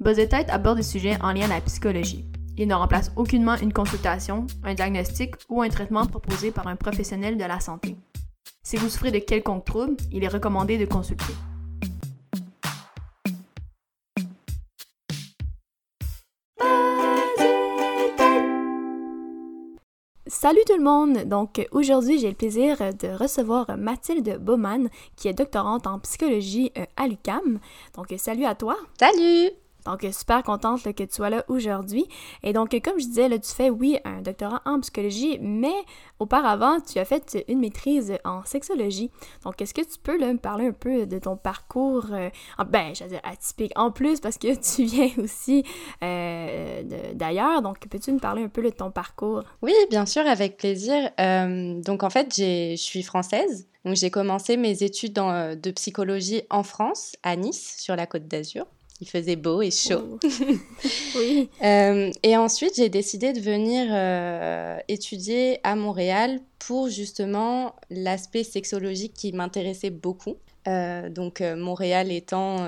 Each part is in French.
Buzz Tête aborde des sujets en lien à la psychologie. Il ne remplace aucunement une consultation, un diagnostic ou un traitement proposé par un professionnel de la santé. Si vous souffrez de quelconque trouble, il est recommandé de consulter. Salut tout le monde! Donc aujourd'hui, j'ai le plaisir de recevoir Mathilde Baumann, qui est doctorante en psychologie euh, à l'UCAM. Donc salut à toi! Salut! Donc, super contente que tu sois là aujourd'hui. Et donc, comme je disais, là, tu fais, oui, un doctorat en psychologie, mais auparavant, tu as fait une maîtrise en sexologie. Donc, est-ce que tu peux me parler un peu de ton parcours, euh, ben, j'allais dire atypique, en plus, parce que tu viens aussi euh, d'ailleurs. Donc, peux-tu me parler un peu de ton parcours? Oui, bien sûr, avec plaisir. Euh, donc, en fait, je suis française. Donc, j'ai commencé mes études de psychologie en France, à Nice, sur la côte d'Azur. Il faisait beau et chaud. Oh. oui. Euh, et ensuite, j'ai décidé de venir euh, étudier à Montréal pour justement l'aspect sexologique qui m'intéressait beaucoup. Euh, donc, Montréal étant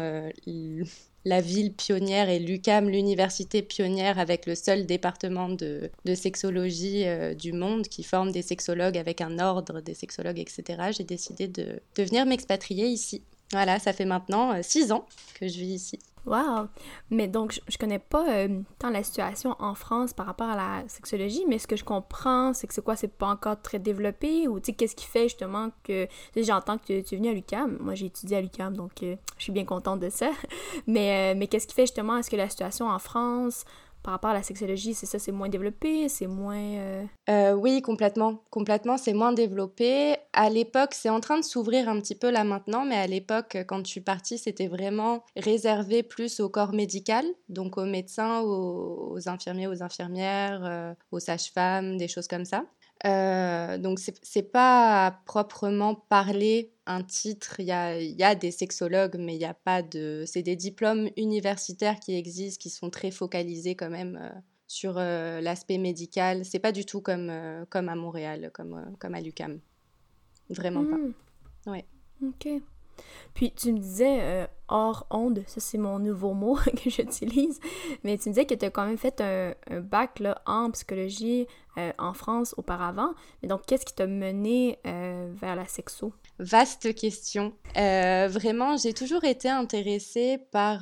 la ville pionnière et l'UCAM, l'université pionnière avec le seul département de, de sexologie du monde qui forme des sexologues avec un ordre des sexologues, etc. J'ai décidé de, de venir m'expatrier ici. Voilà, ça fait maintenant six ans que je vis ici. Wow! Mais donc, je, connais pas euh, tant la situation en France par rapport à la sexologie, mais ce que je comprends, c'est que c'est quoi, c'est pas encore très développé, ou tu sais, qu'est-ce qui fait justement que. J'entends que tu, es venu à l'UCAM. Moi, j'ai étudié à l'UCAM, donc euh, je suis bien contente de ça. mais, euh, mais qu'est-ce qui fait justement, est-ce que la situation en France, par rapport à la sexologie, c'est ça, c'est moins développé, c'est moins... Euh, euh, oui, complètement. Complètement, c'est moins développé. À l'époque, c'est en train de s'ouvrir un petit peu là maintenant, mais à l'époque, quand je suis partie, c'était vraiment réservé plus au corps médical, donc aux médecins, aux, infirmiers, aux infirmières, euh, aux sages-femmes, des choses comme ça. Euh, donc c'est pas proprement parler un titre, il y a, y a, des sexologues, mais il n'y a pas de... C'est des diplômes universitaires qui existent, qui sont très focalisés quand même euh, sur euh, l'aspect médical. C'est pas du tout comme, comme à Montréal, comme, comme à l'UCAM. Vraiment pas. Hmm. Ouais. Ok. Puis tu me disais euh, hors onde, ça c'est mon nouveau mot que j'utilise, mais tu me disais que tu as quand même fait un, bac en psychologie euh, en France auparavant. Mais donc, qu'est-ce qui t'a mené euh, vers la sexo? Vaste question. vraiment, j'ai toujours été intéressée par,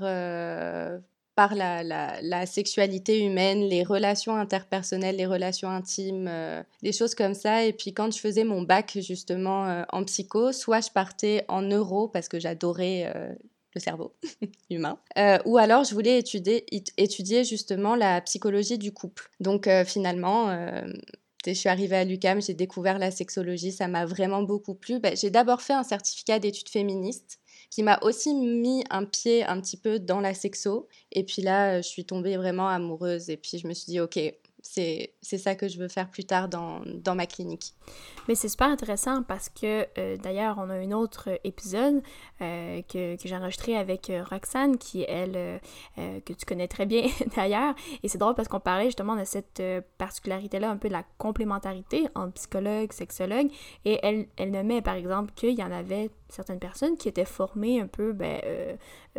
par la, sexualité humaine, les relations interpersonnelles, les relations intimes, euh, des choses comme ça. Et puis quand je faisais mon bac justement euh, en psycho, soit je partais en neuro parce que j'adorais euh, le cerveau humain, ou alors je voulais étudier, justement la psychologie du couple. Donc finalement, je suis arrivée à l'UCAM, j'ai découvert la sexologie, ça m'a vraiment beaucoup plu. Ben, j'ai d'abord fait un certificat d'études féministes qui m'a aussi mis un pied un petit peu dans la sexo. Et puis là, je suis tombée vraiment amoureuse. Et puis je me suis dit, ok, c'est ça que je veux faire plus tard dans, dans ma clinique. Mais c'est super intéressant parce que euh, d'ailleurs, on a un autre épisode euh, que, que j'ai enregistré avec euh, Roxane, qui elle, que tu connais très bien d'ailleurs. Et c'est drôle parce qu'on parlait justement de cette particularité-là, un peu de la complémentarité entre psychologue, sexologue. Et elle, elle nommait par exemple qu'il y en avait certaines personnes qui étaient formées un peu ben,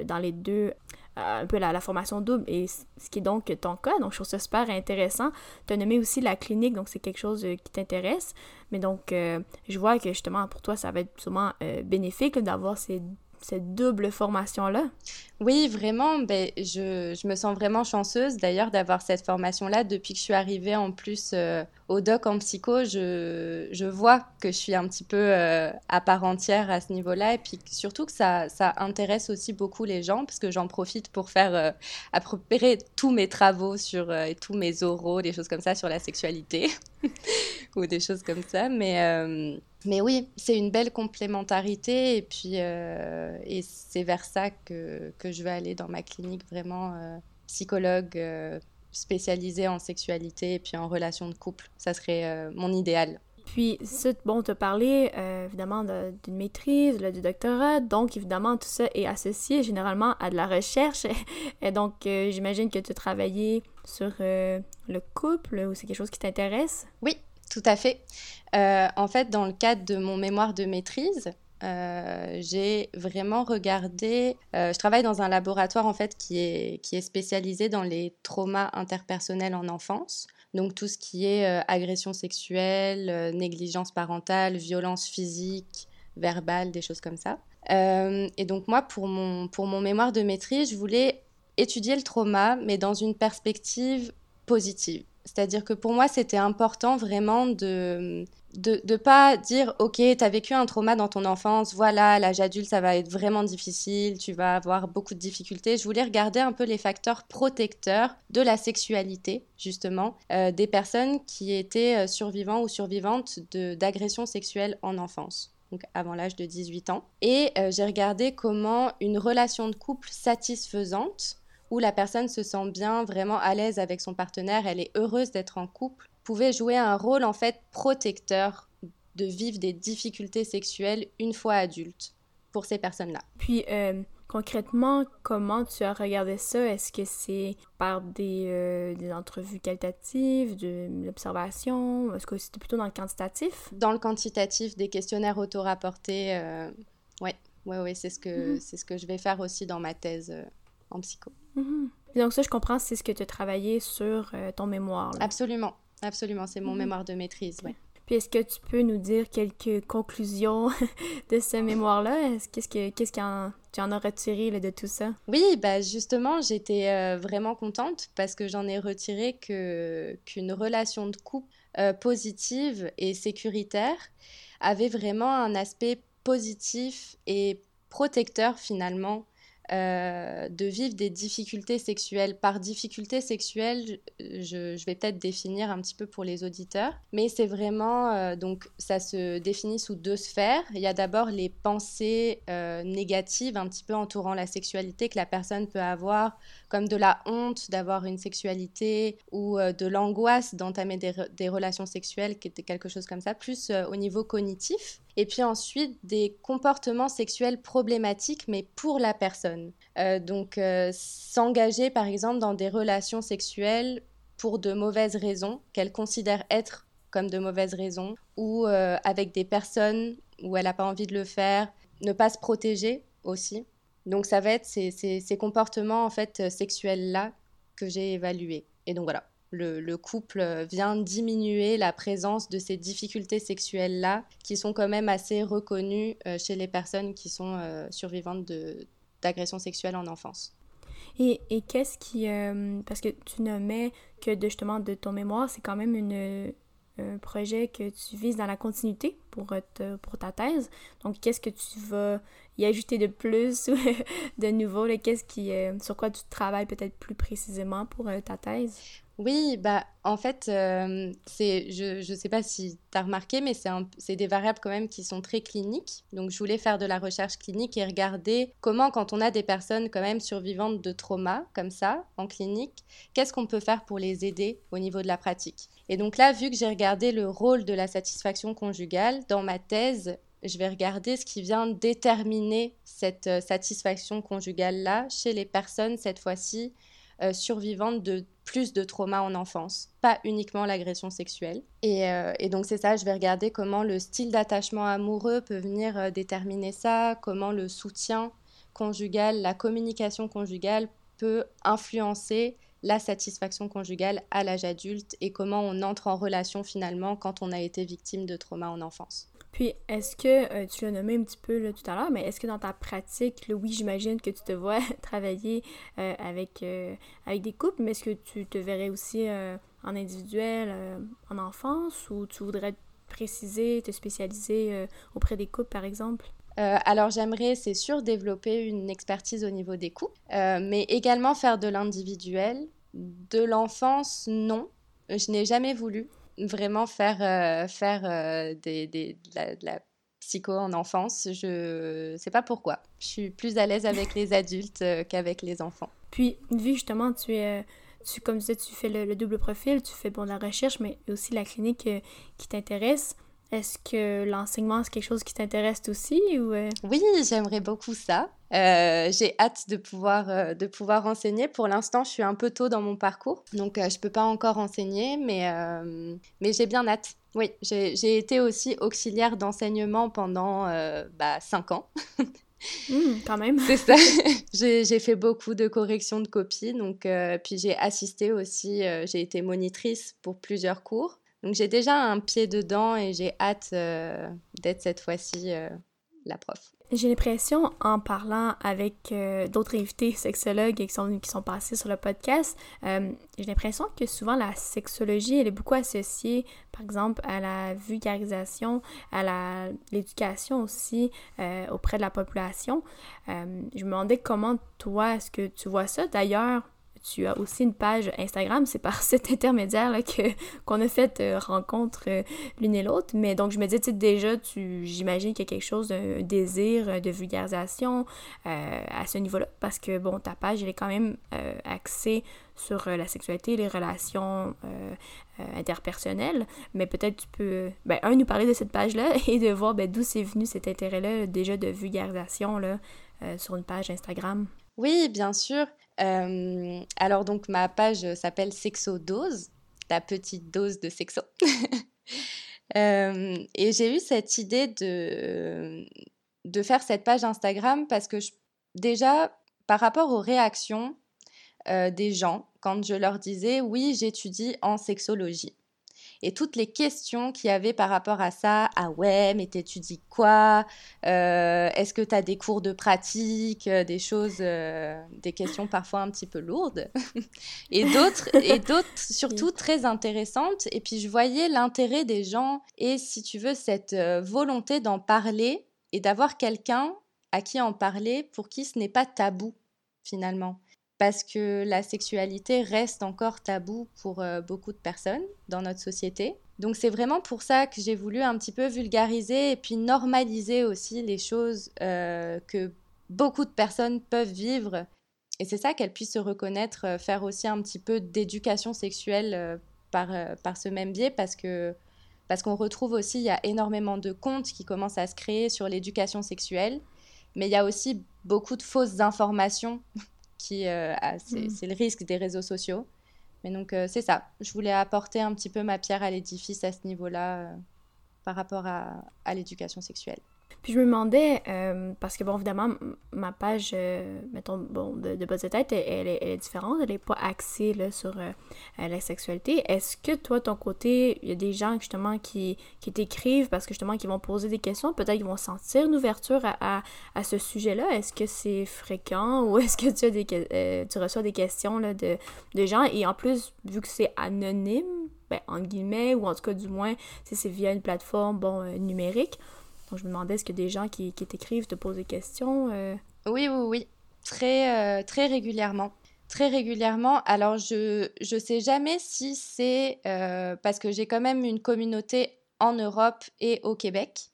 dans les deux un peu la, formation double, et ce qui est donc ton cas. Donc, je trouve ça super intéressant. Tu as nommé aussi la clinique, donc c'est quelque chose euh, qui t'intéresse. Mais donc, euh, je vois que justement, pour toi, ça va être sûrement euh, bénéfique d'avoir ces cette double formation-là? Oui, vraiment. Ben, je, je, me sens vraiment chanceuse d'ailleurs d'avoir cette formation-là. Depuis que je suis arrivée en plus euh, au doc en psycho, je, je, vois que je suis un petit peu euh, à part entière à ce niveau-là. Et puis surtout que ça, ça, intéresse aussi beaucoup les gens parce que j'en profite pour faire euh, tous mes travaux sur, et tous mes oraux, des choses comme ça sur la sexualité ou des choses comme ça. Mais mais oui, c'est une belle complémentarité et puis euh, et c'est vers ça que, que, je vais aller dans ma clinique vraiment euh, psychologue euh, spécialisée en sexualité et puis en relations de couple. Ça serait mon idéal. Puis, bon, tu as parlé évidemment d'une maîtrise, du doctorat, donc évidemment tout ça est associé généralement à de la recherche. et donc, j'imagine que tu as travaillé sur le couple ou c'est quelque chose qui t'intéresse? Oui, tout à fait. Euh, en fait, dans le cadre de mon mémoire de maîtrise, j'ai vraiment regardé. je travaille dans un laboratoire en fait qui est, qui est spécialisé dans les traumas interpersonnels en enfance. Donc tout ce qui est agression sexuelle, négligence parentale, violence physique, verbale, des choses comme ça. et donc moi, pour mon, pour mon mémoire de maîtrise, je voulais étudier le trauma, mais dans une perspective positive. C'est-à-dire que pour moi, c'était important vraiment de de ne pas dire ok tu as vécu un trauma dans ton enfance voilà l'âge adulte ça va être vraiment difficile tu vas avoir beaucoup de difficultés. Je voulais regarder un peu les facteurs protecteurs de la sexualité justement euh, des personnes qui étaient euh, survivants ou survivantes d'agressions sexuelles en enfance donc avant l'âge de 18 ans. Et euh, j'ai regardé comment une relation de couple satisfaisante où la personne se sent bien, vraiment à l'aise avec son partenaire, elle est heureuse d'être en couple, pouvait jouer un rôle en fait protecteur de vivre des difficultés sexuelles une fois adulte pour ces personnes-là. Puis euh, concrètement, comment tu as regardé ça? Est-ce que c'est par des, euh, des, entrevues qualitatives, de l'observation? Est-ce que c'était plutôt dans le quantitatif? Dans le quantitatif, des questionnaires auto-rapportés. Euh, ouais, ouais, ouais, c'est ce que mhm. c'est ce que je vais faire aussi dans ma thèse en psycho. Mhm. Donc ça, je comprends, c'est ce que tu as travaillé sur euh, ton mémoire. Absolument, absolument, c'est mon mhm. mémoire de maîtrise, oui. Puis est-ce que tu peux nous dire quelques conclusions de ce mémoire-là? Qu'est-ce que qu'est-ce que tu en as retiré de tout ça? Oui, bah justement, j'étais euh, vraiment contente parce que j'en ai retiré que qu'une relation de couple euh, positive et sécuritaire avait vraiment un aspect positif et protecteur finalement euh, de vivre des difficultés sexuelles. Par difficultés sexuelles, je, vais peut-être définir un petit peu pour les auditeurs, mais c'est vraiment, euh, donc ça se définit sous deux sphères. Il y a d'abord les pensées euh, négatives un petit peu entourant la sexualité que la personne peut avoir, comme de la honte d'avoir une sexualité ou de l'angoisse d'entamer des, des, relations sexuelles, quelque chose comme ça, plus au niveau cognitif et puis ensuite des comportements sexuels problématiques, mais pour la personne. Euh, donc euh, s'engager par exemple dans des relations sexuelles pour de mauvaises raisons, qu'elle considère être comme de mauvaises raisons, ou euh, avec des personnes où elle n'a pas envie de le faire, ne pas se protéger aussi. Donc ça va être ces, ces comportements en fait sexuels-là que j'ai évalués. Et donc voilà, le, couple vient diminuer la présence de ces difficultés sexuelles-là, qui sont quand même assez reconnues euh, chez les personnes qui sont euh, survivantes d'agressions sexuelles en enfance. Et, qu'est-ce qui... Euh, parce que tu nommais que de, justement de ton mémoire, c'est quand même un projet que tu vises dans la continuité pour, pour ta thèse. Donc, qu'est-ce que tu vas y ajouter de plus ou de nouveau? Qu'est-ce qui, sur quoi tu travailles peut-être plus précisément pour ta thèse? Oui, bah en fait, euh, je ne sais pas si tu as remarqué, mais c'est des variables quand même qui sont très cliniques. Donc je voulais faire de la recherche clinique et regarder comment, quand on a des personnes quand même survivantes de trauma, comme ça, en clinique, qu'est-ce qu'on peut faire pour les aider au niveau de la pratique? Et donc là, vu que j'ai regardé le rôle de la satisfaction conjugale, dans ma thèse, je vais regarder ce qui vient déterminer cette euh, satisfaction conjugale-là chez les personnes, cette fois-ci, euh, survivantes de plus de traumas en enfance, pas uniquement l'agression sexuelle. Euh, et, donc c'est ça, je vais regarder comment le style d'attachement amoureux peut venir déterminer ça, comment le soutien conjugal, la communication conjugale peut influencer la satisfaction conjugale à l'âge adulte et comment on entre en relation finalement quand on a été victime de traumas en enfance. Puis, est-ce que, euh, tu l'as nommé un petit peu tout à l'heure, mais est-ce que dans ta pratique, oui, j'imagine que tu te vois travailler euh, avec, euh, avec des couples, mais est-ce que tu te verrais aussi en individuel, en enfance, ou tu voudrais préciser, te spécialiser auprès des couples, par exemple? alors j'aimerais, c'est sûr, développer une expertise au niveau des couples, mais également faire de l'individuel. De l'enfance, non. Je n'ai jamais voulu vraiment faire, euh, faire euh, des, des, de, la, psycho en enfance. Je ne sais pas pourquoi. Je suis plus à l'aise avec les adultes euh, qu'avec les enfants. Puis, vu justement, tu es, tu, comme tu disais, tu fais le, double profil, tu fais bon la recherche, mais aussi la clinique qui t'intéresse. Est-ce que l'enseignement, c'est quelque chose qui t'intéresse aussi ou Oui, j'aimerais beaucoup ça. j'ai hâte de pouvoir, de pouvoir enseigner. Pour l'instant, je suis un peu tôt dans mon parcours, donc je ne peux pas encore enseigner, mais, mais j'ai bien hâte. Oui, j'ai été aussi auxiliaire d'enseignement pendant bah, 5 ans. Mmh, quand même. C'est ça. j'ai fait beaucoup de corrections de copies. Donc, euh, puis j'ai assisté aussi, euh, j'ai été monitrice pour plusieurs cours. Donc j'ai déjà un pied dedans et j'ai hâte euh, d'être cette fois-ci la prof. J'ai l'impression, en parlant avec euh, d'autres invités sexologues qui sont, passés sur le podcast, euh, j'ai l'impression que souvent la sexologie, elle est beaucoup associée, par exemple, à la vulgarisation, à l'éducation aussi euh, auprès de la population. je me demandais comment toi, est-ce que tu vois ça? D'ailleurs, tu as aussi une page Instagram, c'est par cet intermédiaire là que qu'on a fait euh, rencontre euh, l'une et l'autre. Mais donc je me dis, tu sais, déjà, tu, j'imagine qu'il y a quelque chose, un désir euh, de vulgarisation à ce niveau-là, parce que bon, ta page elle est quand même axée sur la sexualité, les relations interpersonnelles. Mais peut-être tu peux, ben un nous parler de cette page-là et de voir ben, d'où c'est venu cet intérêt-là déjà de vulgarisation là sur une page Instagram. Oui, bien sûr. Euh, alors donc ma page s'appelle Sexodose, ta petite dose de sexo. Euh, et j'ai eu cette idée de, de faire cette page Instagram parce que déjà, par rapport aux réactions euh, des gens, quand je leur disais oui, j'étudie en sexologie et toutes les questions qu'il y avait par rapport à ça. Ah ouais, mais t'étudies quoi? Euh, Est-ce que tu as des cours de pratique euh, Des choses, euh, des questions parfois un petit peu lourdes? et d'autres, et d'autres surtout très intéressantes. Et puis je voyais l'intérêt des gens et si tu veux, cette volonté d'en parler et d'avoir quelqu'un à qui en parler pour qui ce n'est pas tabou finalement parce que la sexualité reste encore tabou pour euh, beaucoup de personnes dans notre société. Donc c'est vraiment pour ça que j'ai voulu un petit peu vulgariser et puis normaliser aussi les choses euh, que beaucoup de personnes peuvent vivre. Et c'est ça qu'elles puissent se reconnaître, euh, faire aussi un petit peu d'éducation sexuelle par, par ce même biais, parce que parce qu'on retrouve aussi, il y a énormément de comptes qui commencent à se créer sur l'éducation sexuelle, mais il y a aussi beaucoup de fausses informations qui euh, mm. c'est le risque des réseaux sociaux. Mais donc euh, c'est ça, je voulais apporter un petit peu ma pierre à l'édifice à ce niveau-là euh, par rapport à l'éducation sexuelle. Puis je me demandais, euh, parce que bon, évidemment, ma page, euh, mettons, bon, de, de base de tête, elle, est, différente, elle n'est pas axée là, sur euh, la sexualité. Est-ce que toi, ton côté, il y a des gens justement qui, qui t'écrivent parce que justement, qui vont poser des questions, peut-être qu'ils vont sentir une ouverture à, à, ce sujet-là? Est-ce que c'est fréquent ou est-ce que tu, as des, tu reçois des questions là, de, de gens? Et en plus, vu que c'est anonyme, ben, en guillemets, ou en tout cas du moins, si c'est via une plateforme bon, numérique, donc, je me demandais, est-ce que des gens qui, qui t'écrivent te posent des questions euh? Oui, oui, oui. Très, euh, très régulièrement. Très régulièrement. Alors, je ne sais jamais si c'est euh, parce que j'ai quand même une communauté en Europe et au Québec.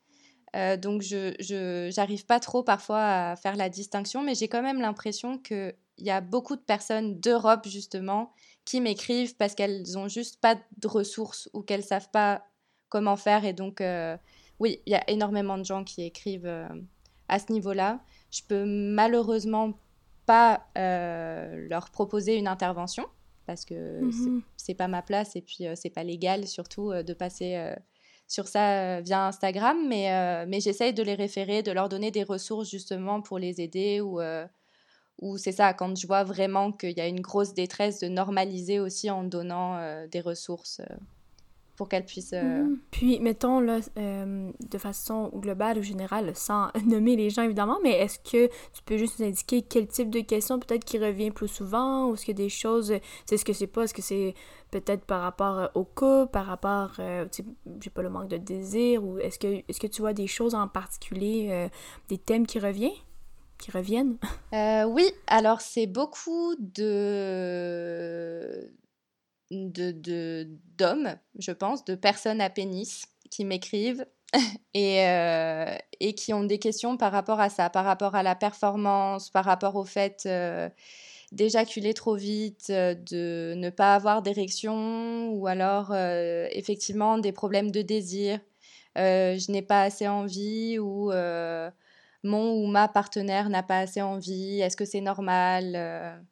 donc, je n'arrive pas trop parfois à faire la distinction, mais j'ai quand même l'impression qu'il y a beaucoup de personnes d'Europe, justement, qui m'écrivent parce qu'elles n'ont juste pas de ressources ou qu'elles ne savent pas comment faire. Et donc, oui, il y a énormément de gens qui écrivent euh, à ce niveau-là. Je peux malheureusement pas euh, leur proposer une intervention parce que mhm. c'est pas ma place et puis euh, c'est pas légal surtout de passer sur ça via Instagram, mais, mais j'essaye de les référer, de leur donner des ressources justement pour les aider ou, ou c'est ça, quand je vois vraiment qu'il y a une grosse détresse, de normaliser aussi en donnant des ressources pour qu'elle puisse... Euh, mhm. Puis, mettons, là, euh, de façon globale ou générale, sans nommer les gens évidemment, mais est-ce que tu peux juste nous indiquer quel type de question peut-être qui revient plus souvent, ou est-ce que des choses, c'est ce que c'est pas, est-ce que c'est peut-être par rapport euh, au couple, par rapport, euh, j'ai pas le manque de désir, ou est-ce que, est-ce que tu vois des choses en particulier, des thèmes qui reviennent qui reviennent? oui, alors c'est beaucoup de de d'hommes, je pense, de personnes à pénis qui m'écrivent et, euh, et qui ont des questions par rapport à ça, par rapport à la performance, par rapport au fait euh, d'éjaculer trop vite, euh, de ne pas avoir d'érection ou alors effectivement des problèmes de désir. je n'ai pas assez envie ou mon ou ma partenaire n'a pas assez envie, est-ce que c'est normal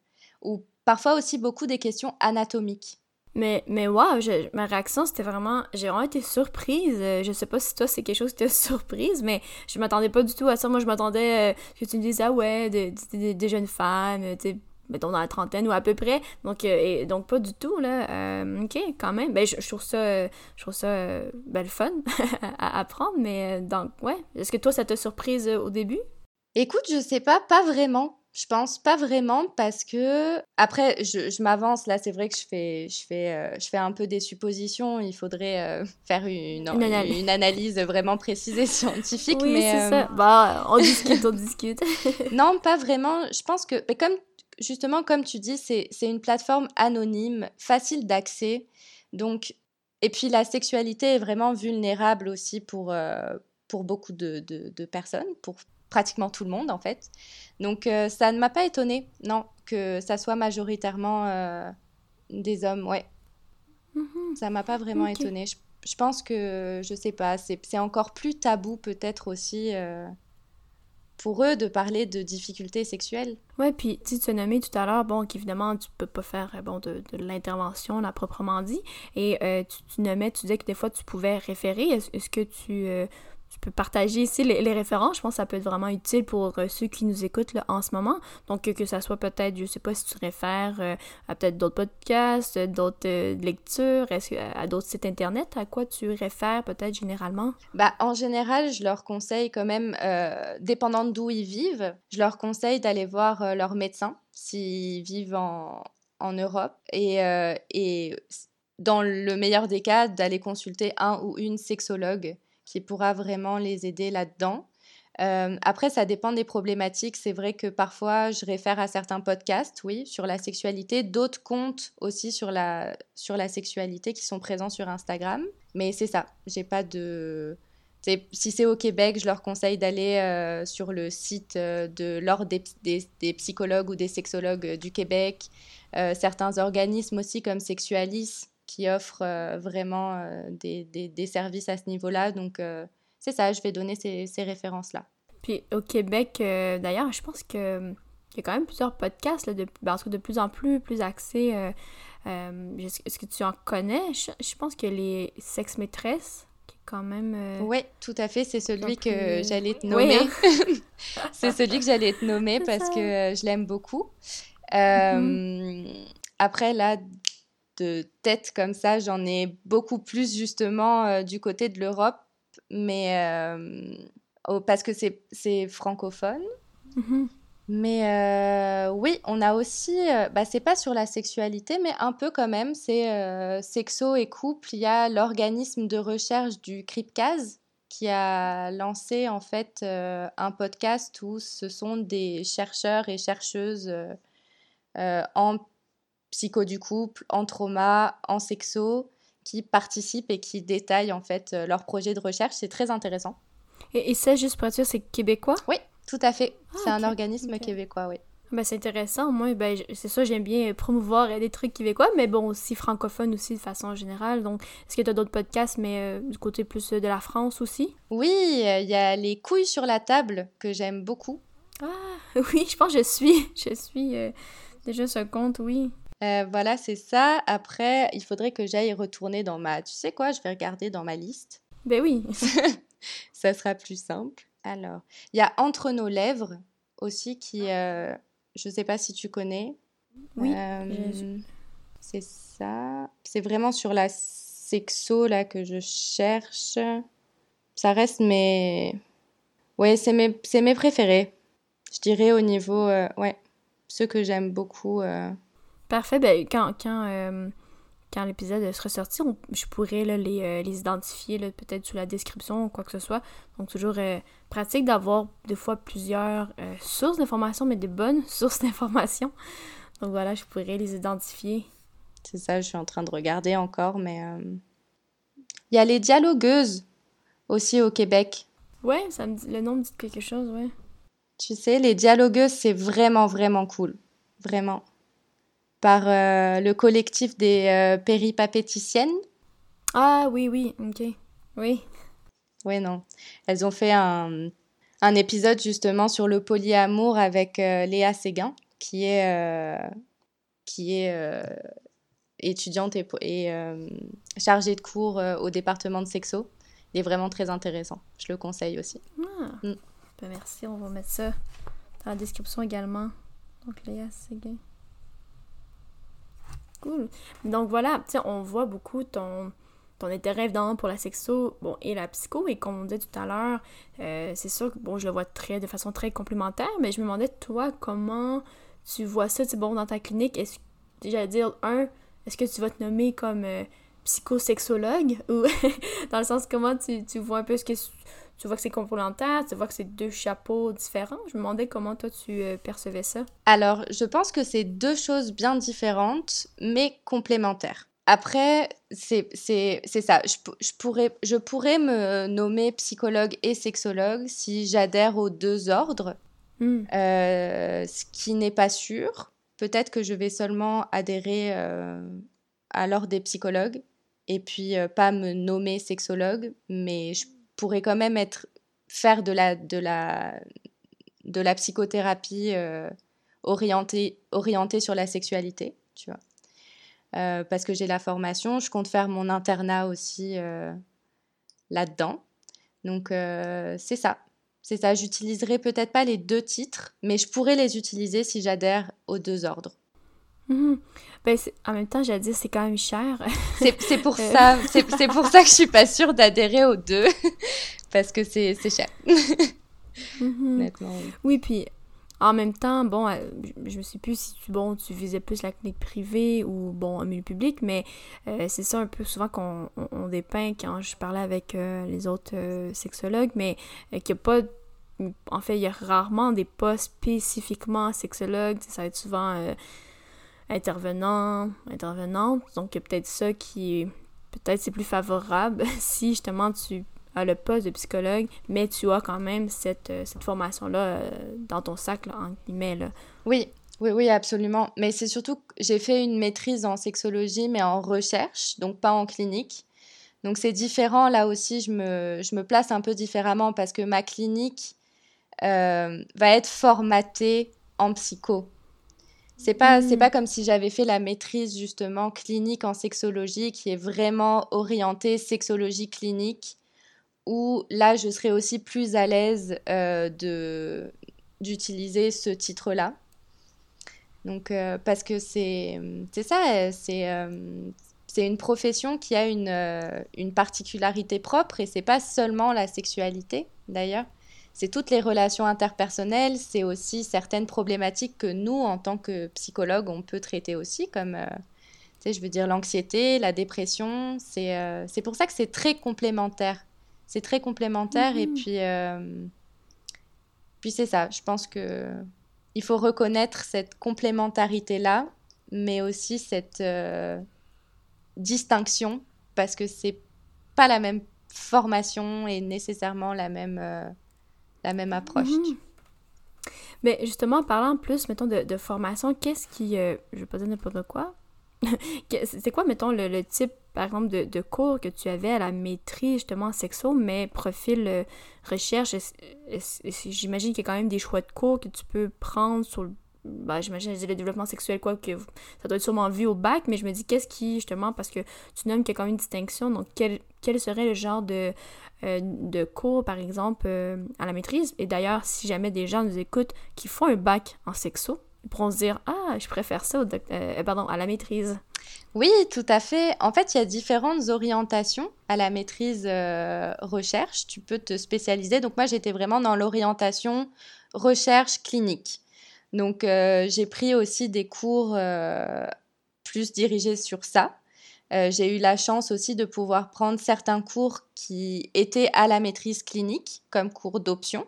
Ou parfois aussi beaucoup des questions anatomiques. Mais, mais wow, ma réaction, c'était vraiment... J'ai vraiment été surprise. Je sais pas si toi, c'est quelque chose qui t'a surprise, mais je m'attendais pas du tout à ça. Moi, je m'attendais que tu me dises, ah ouais, des jeunes femmes, tu mettons dans la trentaine ou à peu près. Donc, euh, et, donc pas du tout, là. Euh, ok, quand même. Ben, je, trouve ça, je trouve ça euh, ben, fun à apprendre, mais donc, ouais. Est-ce que toi, ça t'a surprise au début? Écoute, je sais pas, pas vraiment. Je pense pas vraiment parce que après je, je m'avance là c'est vrai que je fais je fais je fais un peu des suppositions il faudrait faire une, une, analyse. une, analyse. vraiment précise et scientifique oui, mais c'est ça bah on discute on discute non pas vraiment je pense que mais comme justement, comme tu dis, c'est une plateforme anonyme, facile d'accès. Donc, et puis la sexualité est vraiment vulnérable aussi pour, euh, pour beaucoup de, de, personnes, pour pratiquement tout le monde en fait. Donc euh, ça ne m'a pas étonnée, non, que ça soit majoritairement euh, des hommes, ouais. Mm-hmm. Ça m'a pas vraiment étonnée. Je, je, pense que, je sais pas, c'est encore plus tabou peut-être aussi pour eux de parler de difficultés sexuelles. Ouais, puis tu as nommé tout à l'heure, bon, qu'évidemment, tu peux pas faire euh, bon, de, de l'intervention, là, proprement dit. Et euh, tu, tu, nommais, tu disais que des fois, tu pouvais référer. Est-ce que tu, euh, tu peux partager ici les, références. Je pense que ça peut être vraiment utile pour euh, ceux qui nous écoutent là, en ce moment. Donc, que ça soit peut-être, je sais pas si tu réfères euh, à peut-être d'autres podcasts, d'autres euh, lectures, à d'autres sites internet, à quoi tu réfères peut-être généralement? Bah, en général, je leur conseille quand même, dépendant d'où ils vivent, je leur conseille d'aller voir leur médecin s'ils vivent en, en Europe et, et dans le meilleur des cas, d'aller consulter un ou une sexologue qui pourra vraiment les aider là-dedans. Euh, après, ça dépend des problématiques. C'est vrai que parfois, je réfère à certains podcasts, oui, sur la sexualité, d'autres comptes aussi sur la, sur la sexualité qui sont présents sur Instagram. Mais c'est ça, j'ai pas de... Si c'est au Québec, je leur conseille d'aller euh, sur le site euh, de l'Ordre des, des, psychologues ou des sexologues du Québec. certains organismes aussi comme Sexualis qui offre euh, vraiment euh, des, des, services à ce niveau-là. Donc, euh, c'est ça, je vais donner ces, ces références-là. Puis au Québec, d'ailleurs, je pense que il y a quand même plusieurs podcasts, là, de, ben, de plus en plus, plus axés. Est-ce que tu en connais? Je, pense que les sex maîtresses, qui est quand même... Oui, tout à fait. C'est celui que j'allais te nommer. C'est celui que j'allais te nommer parce que je l'aime beaucoup. Mm-hmm. Après, là, de tête comme ça, j'en ai beaucoup plus justement euh, du côté de l'Europe, mais euh, parce que c'est francophone. Mm-hmm. Mais euh, oui, on a aussi, bah, c'est pas sur la sexualité, mais un peu quand même, c'est Sexo et Couple. Il y a l'organisme de recherche du CRIPCAS qui a lancé en fait un podcast où ce sont des chercheurs et chercheuses en psycho du couple, en trauma, en sexo, qui participent et qui détaillent en fait euh, leur projet de recherche. C'est très intéressant. Et, ça, juste pour dire, c'est québécois? Oui, tout à fait. Ah, c'est un organisme québécois, oui. Ben, c'est intéressant. Moi, ben, c'est ça, j'aime bien promouvoir des trucs québécois, mais bon, aussi francophones aussi de façon générale. Donc, est-ce que tu as d'autres podcasts, mais euh, du côté plus euh, de la France aussi? Oui, il y a Les couilles sur la table que j'aime beaucoup. Ah, oui, je pense que je suis. Je suis déjà ce compte, oui. Euh, voilà, c'est ça. Après, il faudrait que j'aille retourner dans ma... Tu sais quoi, je vais regarder dans ma liste. Ben oui. ça sera plus simple. Alors, il y a Entre nos lèvres aussi qui... Euh, je ne sais pas si tu connais. Oui. Euh, c'est ça. C'est vraiment sur la sexo là que je cherche. Ça reste mes... Ouais, c'est mes, mes préférés. Je dirais au niveau... ouais, ceux que j'aime beaucoup. Parfait. Ben, quand, quand, euh, quand l'épisode sera sorti, je pourrais là, les, euh, les, identifier peut-être sous la description ou quoi que ce soit. Donc, toujours euh, pratique d'avoir des fois plusieurs sources d'informations, mais des bonnes sources d'informations. Donc, voilà, je pourrais les identifier. C'est ça, je suis en train de regarder encore, mais. Il y a les dialogueuses aussi au Québec. Ouais, ça me dit, le nom me dit quelque chose, ouais. Tu sais, les dialogueuses, c'est vraiment, vraiment cool. Vraiment par euh, le collectif des euh, péripapéticiennes. Ah oui, oui, ok. Oui. Ouais, non. Elles ont fait un, un épisode justement sur le polyamour avec euh, Léa Séguin, qui est, qui est étudiante et, et chargée de cours au département de sexo. Il est vraiment très intéressant. Je le conseille aussi. Ah. Mm. Ben, merci, on va mettre ça dans la description également. Donc Léa Séguin. Donc voilà, on voit beaucoup ton ton intérêt évidemment pour la sexo bon, et la psycho. Et comme on disait tout à l'heure, euh, c'est sûr que bon, je le vois très, de façon très complémentaire, mais je me demandais, toi, comment tu vois ça bon, dans ta clinique? Est-ce j'allais dire, un, est-ce que tu vas te nommer comme euh, psychosexologue ou dans le sens comment tu, tu vois un peu ce que tu vois que c'est complémentaire, tu vois que c'est deux chapeaux différents. Je me demandais comment toi tu euh, percevais ça. Alors, je pense que c'est deux choses bien différentes, mais complémentaires. Après, c'est ça. Je, je, pourrais, je pourrais me nommer psychologue et sexologue si j'adhère aux deux ordres, hmm. euh, ce qui n'est pas sûr. Peut-être que je vais seulement adhérer euh, à l'ordre des psychologues et puis euh, pas me nommer sexologue, mais je pourrais quand même être, faire de la, psychothérapie orientée, orientée sur la sexualité, tu vois. Euh, parce que j'ai la formation. Je compte faire mon internat aussi euh, là-dedans. Donc euh, c'est ça. C'est ça. J'utiliserai peut-être pas les deux titres, mais je pourrais les utiliser si j'adhère aux deux ordres. Mhm. Ben, en même temps, j'ai dit c'est quand même cher. c'est pour ça. C'est pour ça que je suis pas sûre d'adhérer aux deux parce que c'est cher. Mhm. oui, puis en même temps, bon, euh, je me sais plus si tu, bon, tu visais plus la clinique privée ou, bon, un milieu public, mais euh, c'est ça un peu souvent qu'on on, dépeint quand je parlais avec euh, les autres sexologues, mais qu'il n'y a pas, en fait, il y a rarement des postes spécifiquement sexologues, ça va être souvent intervenant, intervenante, donc il y a peut-être ça qui peut-être c'est plus favorable si justement tu à le poste de psychologue, mais tu as quand même cette, euh, cette formation-là euh, dans ton sac, là, entre guillemets. Oui, oui, oui, absolument. Mais c'est surtout que j'ai fait une maîtrise en sexologie, mais en recherche, donc pas en clinique. Donc c'est différent, là aussi, je me, je me place un peu différemment parce que ma clinique euh, va être formatée en psycho. C'est pas, mmh. pas comme si j'avais fait la maîtrise justement clinique en sexologie qui est vraiment orientée sexologie clinique où là, je serais aussi plus à l'aise euh, de d'utiliser ce titre-là. Donc, euh, parce que c'est ça, c'est euh, c'est une profession qui a une, une particularité propre et c'est pas seulement la sexualité d'ailleurs. C'est toutes les relations interpersonnelles, c'est aussi certaines problématiques que nous, en tant que psychologues, on peut traiter aussi, comme, tu sais, je veux dire, l'anxiété, la dépression. C'est pour ça que c'est très complémentaire c'est très complémentaire et mhm. puis euh, puis c'est ça je pense que il faut reconnaître cette complémentarité là mais aussi cette euh, distinction parce que c'est pas la même formation et nécessairement la même euh, la même approche mhm. mais justement parlant plus mettons de, formation qu'est-ce qui je vais pas dire n'importe quoi c'est quoi mettons le type par exemple, de, cours que tu avais à la maîtrise, justement, sexo, mais profil euh, recherche, j'imagine qu'il y a quand même des choix de cours que tu peux prendre sur le ben, j'imagine le développement sexuel, quoi, que ça doit être sûrement vu au bac, mais je me dis, qu'est-ce qui, justement, parce que tu nommes qu'il y a quand même une distinction, donc quel, quel serait le genre de, euh, de cours, par exemple, euh, à la maîtrise? Et d'ailleurs, si jamais des gens nous écoutent qui font un bac en sexo, ils pourront se dire, ah, je préfère ça pardon, à la maîtrise. Oui, tout à fait. En fait, il y a différentes orientations à la maîtrise euh, recherche. Tu peux te spécialiser. Donc moi, j'étais vraiment dans l'orientation recherche clinique. Donc euh, j'ai pris aussi des cours euh, plus dirigés sur ça. J'ai eu la chance aussi de pouvoir prendre certains cours qui étaient à la maîtrise clinique, comme cours d'option.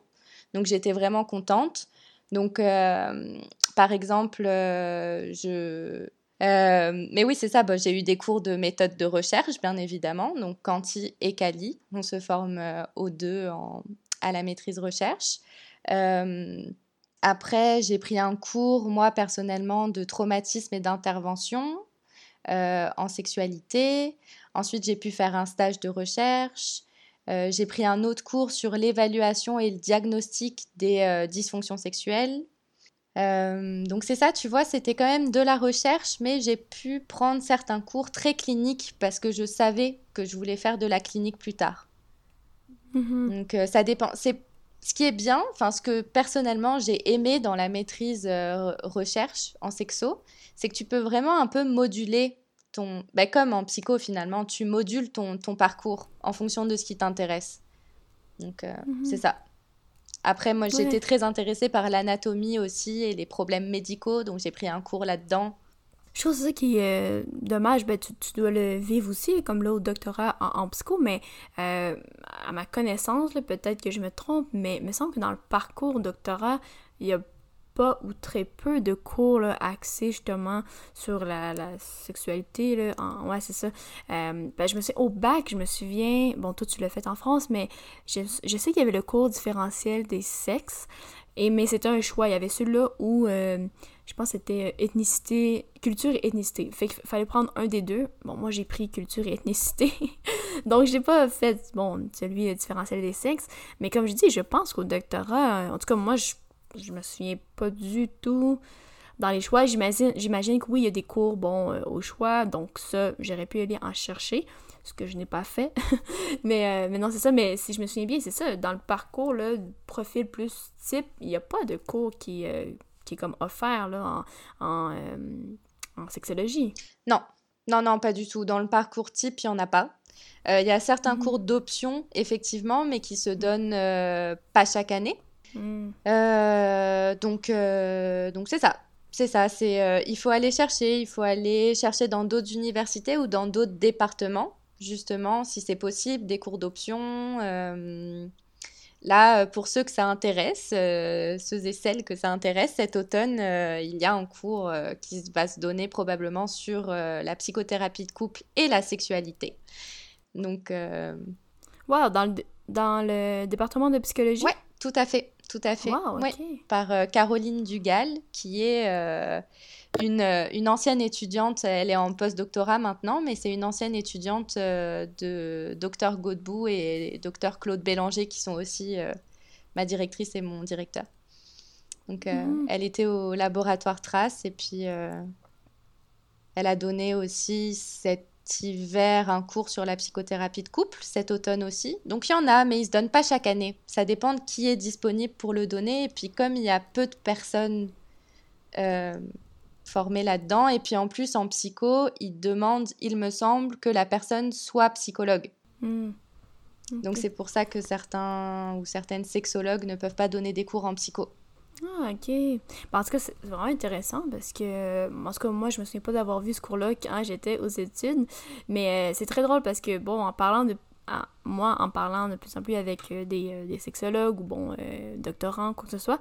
Donc j'étais vraiment contente. Donc, par exemple, je, euh, mais oui, c'est ça. j'ai eu des cours de méthode de recherche, bien évidemment. Donc, Canti et Cali. On se forme euh, aux deux à la maîtrise recherche. Euh, après, j'ai pris un cours, moi, personnellement, de traumatisme et d'intervention en sexualité. Ensuite, j'ai pu faire un stage de recherche. j'ai pris un autre cours sur l'évaluation et le diagnostic des dysfonctions sexuelles. donc c'est ça, tu vois, c'était quand même de la recherche, mais j'ai pu prendre certains cours très cliniques parce que je savais que je voulais faire de la clinique plus tard. Mm-hmm. Donc ça dépend. C'est ce qui est bien, enfin ce que personnellement j'ai aimé dans la maîtrise recherche en sexo, c'est que tu peux vraiment un peu moduler ton... Bah, comme en psycho finalement, tu modules ton, ton parcours en fonction de ce qui t'intéresse. Donc euh, mhm. c'est ça. Après, moi j'étais très intéressée par l'anatomie aussi et les problèmes médicaux, donc j'ai pris un cours là-dedans. Trouve ça qui est euh, dommage, ben, tu, dois le vivre aussi, comme là au doctorat en, psycho, mais euh, à ma connaissance, peut-être que je me trompe, mais il me semble que dans le parcours doctorat, il y a pas ou très peu de cours axés justement sur la, sexualité. Là, en, ouais, c'est ça. Euh, ben, je me suis, au bac, je me souviens, bon, toi tu l'as fait en France, mais je sais qu'il y avait le cours différentiel des sexes, et, mais c'était un choix. Il y avait celui-là où, euh, je pense c'était ethnicité, culture et ethnicité. Fait fallait prendre un des deux. Bon, moi j'ai pris culture et ethnicité. Donc j'ai pas fait, bon, celui différentiel des sexes. Mais comme je dis, je pense qu'au doctorat, en tout cas moi, je je me souviens pas du tout dans les choix. J'imagine, j'imagine que oui, il y a des cours, bon, euh, au choix, donc ça, j'aurais pu aller en chercher, ce que je n'ai pas fait. mais, euh, mais non, c'est ça, mais si je me souviens bien, c'est ça, dans le parcours, là, profil plus type, il n'y a pas de cours qui, euh, qui est comme offert, là, en, en, en, sexologie. Non, non, non, pas du tout. Dans le parcours type, il n'y en a pas. Il y a certains mhm. cours d'options, effectivement, mais qui se donnent pas chaque année. Euh, donc, euh, donc c'est ça. C'est ça. C'est, euh, il faut aller chercher. Il faut aller chercher dans d'autres universités ou dans d'autres départements, justement, si c'est possible, des cours d'option. Là, pour ceux que ça intéresse, ceux et celles que ça intéresse, cet automne, il y a un cours qui va se donner probablement sur la psychothérapie de couple et la sexualité. Donc. Wow, dans le, dans le département de psychologie? Oui, tout à fait. Tout à fait. par euh, Caroline Dugal, qui est euh, une, euh, une, ancienne étudiante. Elle est en post-doctorat maintenant, mais c'est une ancienne étudiante de Dr Godbout et Dr Claude Bélanger, qui sont aussi ma directrice et mon directeur. Donc, mhm. elle était au laboratoire Trace et puis elle a donné aussi cette hiver un cours sur la psychothérapie de couple, cet automne aussi. Donc il y en a, mais ils ne se donnent pas chaque année. Ça dépend de qui est disponible pour le donner. Et puis comme il y a peu de personnes euh, formées là-dedans, et puis en plus en psycho, ils demandent, il me semble, que la personne soit psychologue. Hmm. Donc c'est pour ça que certains ou certaines sexologues ne peuvent pas donner des cours en psycho. Ah, ok. Ben, en tout cas, c'est vraiment intéressant parce que, en tout cas, moi, je me souviens pas d'avoir vu ce cours-là quand j'étais aux études. Mais euh, c'est très drôle parce que, bon, en parlant de. moi, en parlant de plus en plus avec euh, des, euh, des, sexologues ou, bon, doctorants, quoi que ce soit,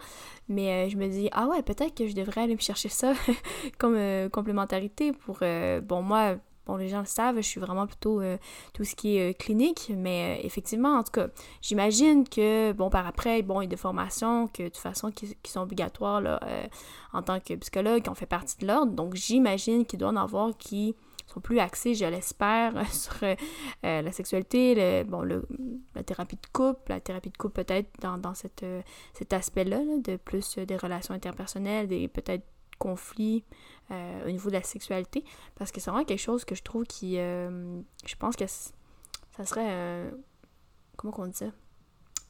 mais je me dis, ah ouais, peut-être que je devrais aller me chercher ça comme complémentarité pour. bon, moi, bon, les gens le savent, je suis vraiment plutôt euh, tout ce qui est euh, clinique, mais euh, effectivement, en tout cas, j'imagine que, bon, par après, bon, il y a des formations que, de toute façon, qui, sont obligatoires, là, en tant que psychologue, ont fait partie de l'ordre, donc j'imagine qu'il doit en avoir qui sont plus axés, je l'espère, sur la sexualité, bon, le, la thérapie de couple, la thérapie de couple peut-être dans, dans cet aspect-là, de plus des relations interpersonnelles, des peut-être conflits euh, au niveau de la sexualité. Parce que c'est vraiment quelque chose que je trouve qui. Euh, je pense que ça serait. comment on dit ça?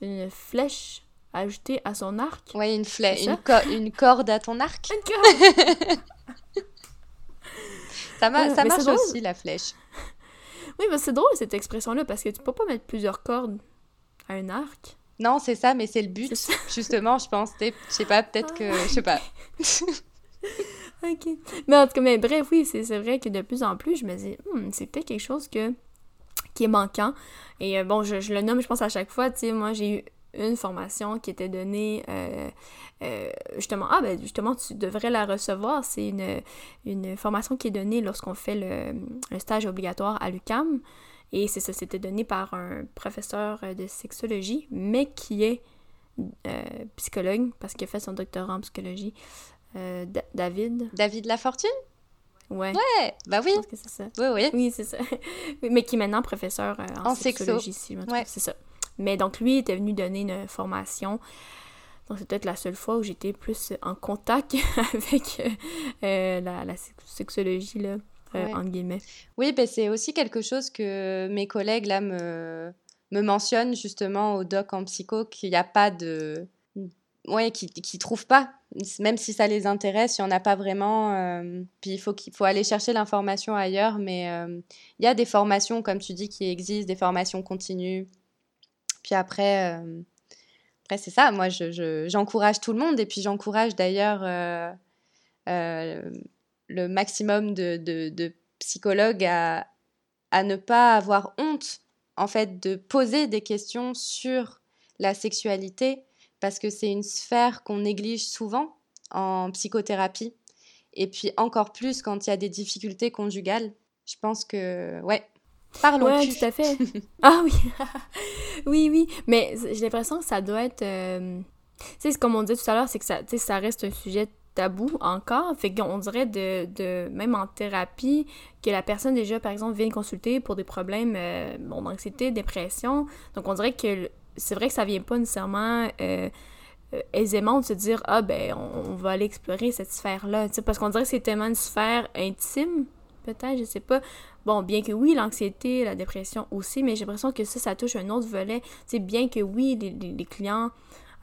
Une flèche ajoutée à son arc? Oui, une flèche. Une, une, corde à ton arc? Une corde Ça, ça marche aussi, la flèche. Oui, mais c'est drôle cette expression-là parce que tu peux pas mettre plusieurs cordes à un arc. Non, c'est ça, mais c'est le but. Justement, je pense. Je sais pas, peut-être que. Je sais pas. ok. Mais en tout cas, mais bref, oui, c'est vrai que de plus en plus, je me dis, hmm, c'est peut-être quelque chose que, qui est manquant. Et euh, bon, je, le nomme, je pense, à chaque fois, tu sais, moi, j'ai eu une formation qui était donnée euh, euh, justement ah ben justement tu devrais la recevoir c'est une, une formation qui est donnée lorsqu'on fait le, le, stage obligatoire à l'UCAM et c'est ça c'était donné par un professeur de sexologie mais qui est psychologue parce qu'il a fait son doctorat en psychologie euh, David. David Lafortune? Ouais. Ouais, bah oui. Je pense que c'est ça. Oui, oui. Oui, c'est ça. mais qui est maintenant professeur euh, en, En sexologie, sexo. si je me trompe. Ouais. C'est ça. Mais donc, lui était venu donner une formation. Donc, c'est peut-être la seule fois où j'étais plus en contact avec euh, la, la sex- sexologie, là, euh, Ouais. entre guillemets. Oui, ben c'est aussi quelque chose que mes collègues là me, me mentionnent justement au doc en psycho qu'il n'y a pas de. Ouais, qui qui trouvent pas. Même si ça les intéresse, il n'y en a pas vraiment. euh, puis il faut, qu'il faut aller chercher l'information ailleurs. Mais euh, il y a des formations, comme tu dis, qui existent, des formations continues. Puis après, euh, après c'est ça. Moi, je, je- j'encourage tout le monde. Et puis j'encourage d'ailleurs le maximum de, de, de psychologues à, à ne pas avoir honte, en fait, de poser des questions sur la sexualité, parce que c'est une sphère qu'on néglige souvent en psychothérapie. Et puis encore plus quand il y a des difficultés conjugales. Je pense que, ouais, parlons Ouais, cul. tout à fait. ah oui. oui, oui. Mais j'ai l'impression que ça doit être. euh, Tu sais, comme on disait tout à l'heure, c'est que ça, ça reste un sujet tabou encore. Fait qu'on dirait de, de. Même en thérapie, que la personne déjà, par exemple, vient consulter pour des problèmes euh, bon, d'anxiété, dépression. Donc on dirait que c'est vrai que ça vient pas nécessairement. euh, euh, aisément de se dire ah ben on, va aller explorer cette sphère là parce qu'on dirait que c'est tellement une sphère intime peut-être je sais pas Bon, bien que oui, l'anxiété, la dépression aussi, mais j'ai l'impression que ça, ça touche un autre volet. C'est bien que oui, les, clients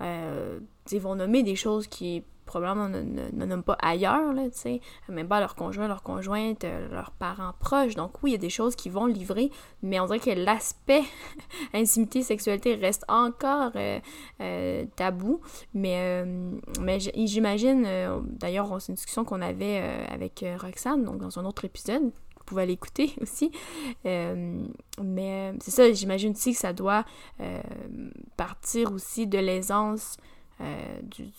euh, tu sais, vont nommer des choses qui probablement ne, ne- ne nomment pas ailleurs, là, tu sais, même pas leur conjoint, leur conjointe, euh, leurs parents proches. Donc oui, il y a des choses qui vont livrer, mais on dirait que l'aspect intimité, sexualité reste encore euh, euh, tabou. Mais, mais j'imagine, d'ailleurs, c'est une discussion qu'on avait avec Roxane, donc dans un autre épisode, vous pouvez l'écouter aussi. Mais c'est ça, j'imagine aussi que ça doit partir aussi de l'aisance du-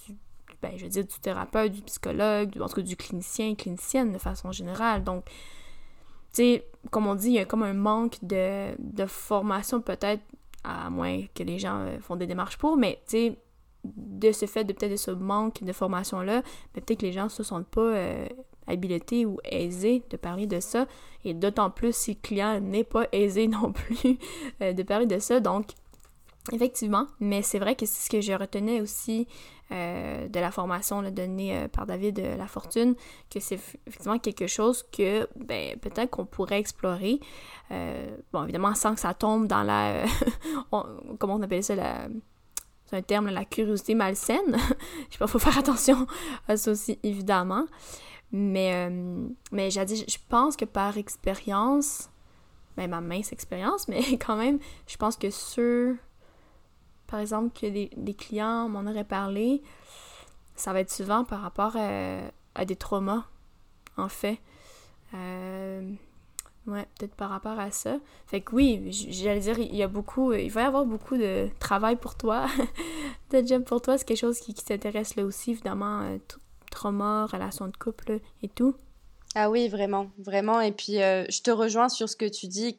ben, je veux dire, du thérapeute, du psychologue, du, en tout cas du clinicien, clinicienne de façon générale. Donc, tu sais, comme on dit, il y a comme un manque de, de formation peut-être, à moins que les gens euh, font des démarches pour, mais tu sais, de ce fait, de peut-être de ce manque de formation-là, ben, peut-être que les gens se sentent pas euh, habilités ou aisés de parler de ça, et d'autant plus si le client n'est pas aisé non plus euh, de parler de ça, donc effectivement, mais c'est vrai que c'est ce que je retenais aussi euh, de la formation donnée euh, par David euh, Lafortune, que c'est effectivement quelque chose que ben, peut-être qu'on pourrait explorer, bon évidemment sans que ça tombe dans la, comment on appelle ça, c'est un terme, la curiosité malsaine. je sais pas, faut faire attention à ça aussi, évidemment. Mais, mais j'ai dit, je pense que par expérience, ben ma mince expérience, mais quand même, je pense que ceux, par exemple, que des, clients m'en auraient parlé, ça va être souvent par rapport à, à des traumas, en fait. Euh, Ouais, peut-être par rapport à ça. Fait que oui, j'allais dire, il y a beaucoup, il va y avoir beaucoup de travail pour toi, de job pour toi. C'est quelque chose qui, t'intéresse là aussi, évidemment, euh, trauma, relation de couple et tout. Ah oui, vraiment, vraiment. Et puis, euh, je te rejoins sur ce que tu dis.